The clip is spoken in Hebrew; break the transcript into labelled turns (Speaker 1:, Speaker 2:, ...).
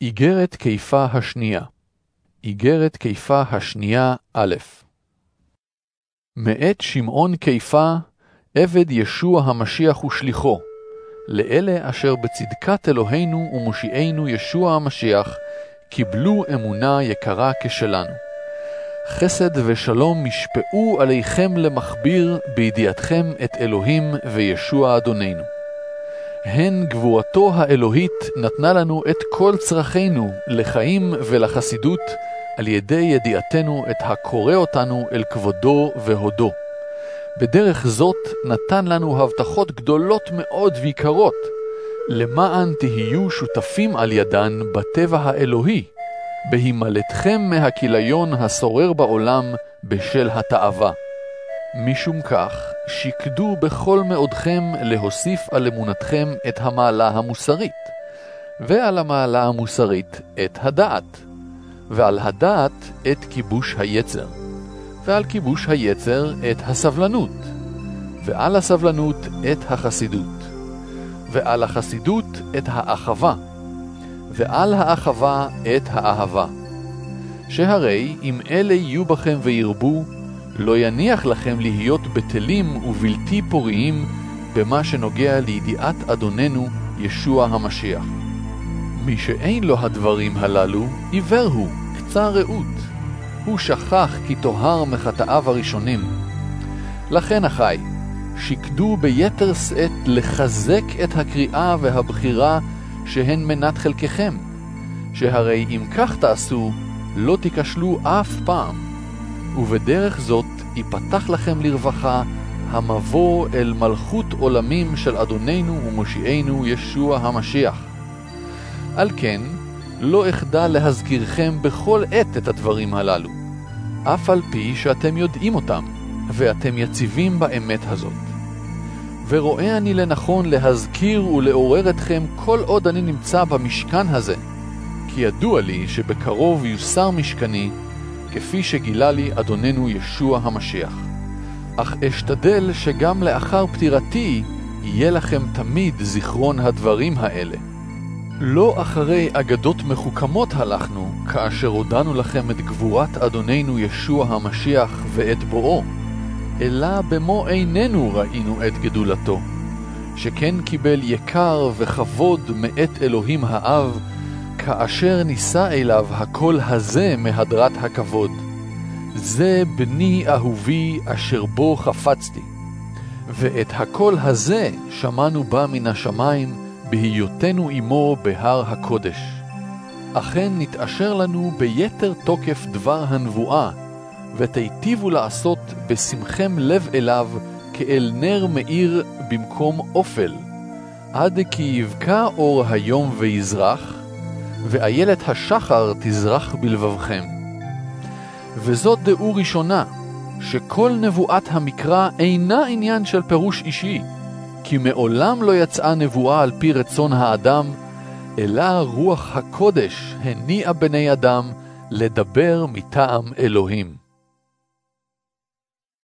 Speaker 1: איגרת קיפה השנייה איגרת קיפה השנייה א' מאת שמעון קיפה, עבד ישוע המשיח ושליחו, לאלה אשר בצדקת אלוהינו ומושיענו ישוע המשיח, קיבלו אמונה יקרה כשלנו. חסד ושלום משפעו עליכם למכביר בידיעתכם את אלוהים וישוע אדוננו. הן גבורתו האלוהית נתנה לנו את כל צרכינו לחיים ולחסידות, על ידי ידיעתנו את הקורא אותנו אל כבודו והודו. בדרך זאת נתן לנו הבטחות גדולות מאוד ויקרות, למען תהיו שותפים על ידן בטבע האלוהי, בהימלטכם מהכיליון השורר בעולם בשל התאווה. משום כך, שקדו בכל מאודכם להוסיף על אמונתכם את המעלה המוסרית, ועל המעלה המוסרית את הדעת, ועל הדעת את כיבוש היצר, ועל כיבוש היצר את הסבלנות, ועל הסבלנות את החסידות, ועל החסידות את האחווה, ועל האחווה את האהבה. שהרי אם אלה יהיו בכם וירבו, לא יניח לכם להיות בטלים ובלתי פוריים במה שנוגע לידיעת אדוננו ישוע המשיח. מי שאין לו הדברים הללו, עיוור הוא, קצר ראות. הוא שכח כי טוהר מחטאיו הראשונים. לכן, אחי, שקדו ביתר שאת לחזק את הקריאה והבחירה שהן מנת חלקכם, שהרי אם כך תעשו, לא תיכשלו אף פעם. ובדרך זאת ייפתח לכם לרווחה המבוא אל מלכות עולמים של אדוננו ומושיענו ישוע המשיח. על כן, לא אחדע להזכירכם בכל עת את הדברים הללו, אף על פי שאתם יודעים אותם, ואתם יציבים באמת הזאת. ורואה אני לנכון להזכיר ולעורר אתכם כל עוד אני נמצא במשכן הזה, כי ידוע לי שבקרוב יוסר משכני, כפי שגילה לי אדוננו ישוע המשיח. אך אשתדל שגם לאחר פטירתי יהיה לכם תמיד זיכרון הדברים האלה. לא אחרי אגדות מחוכמות הלכנו, כאשר הודענו לכם את גבורת אדוננו ישוע המשיח ואת בואו, אלא במו עינינו ראינו את גדולתו, שכן קיבל יקר וכבוד מאת אלוהים האב, כאשר נישא אליו הקול הזה מהדרת הכבוד. זה בני אהובי אשר בו חפצתי. ואת הקול הזה שמענו בה מן השמיים, בהיותנו עמו בהר הקודש. אכן נתאשר לנו ביתר תוקף דבר הנבואה, ותיטיבו לעשות בשמכם לב אליו כאל נר מאיר במקום אופל, עד כי יבקע אור היום ויזרח, ואיילת השחר תזרח בלבבכם. וזאת דעו ראשונה, שכל נבואת המקרא אינה עניין של פירוש אישי, כי מעולם לא יצאה נבואה על פי רצון האדם, אלא רוח הקודש הניעה בני אדם לדבר מטעם אלוהים.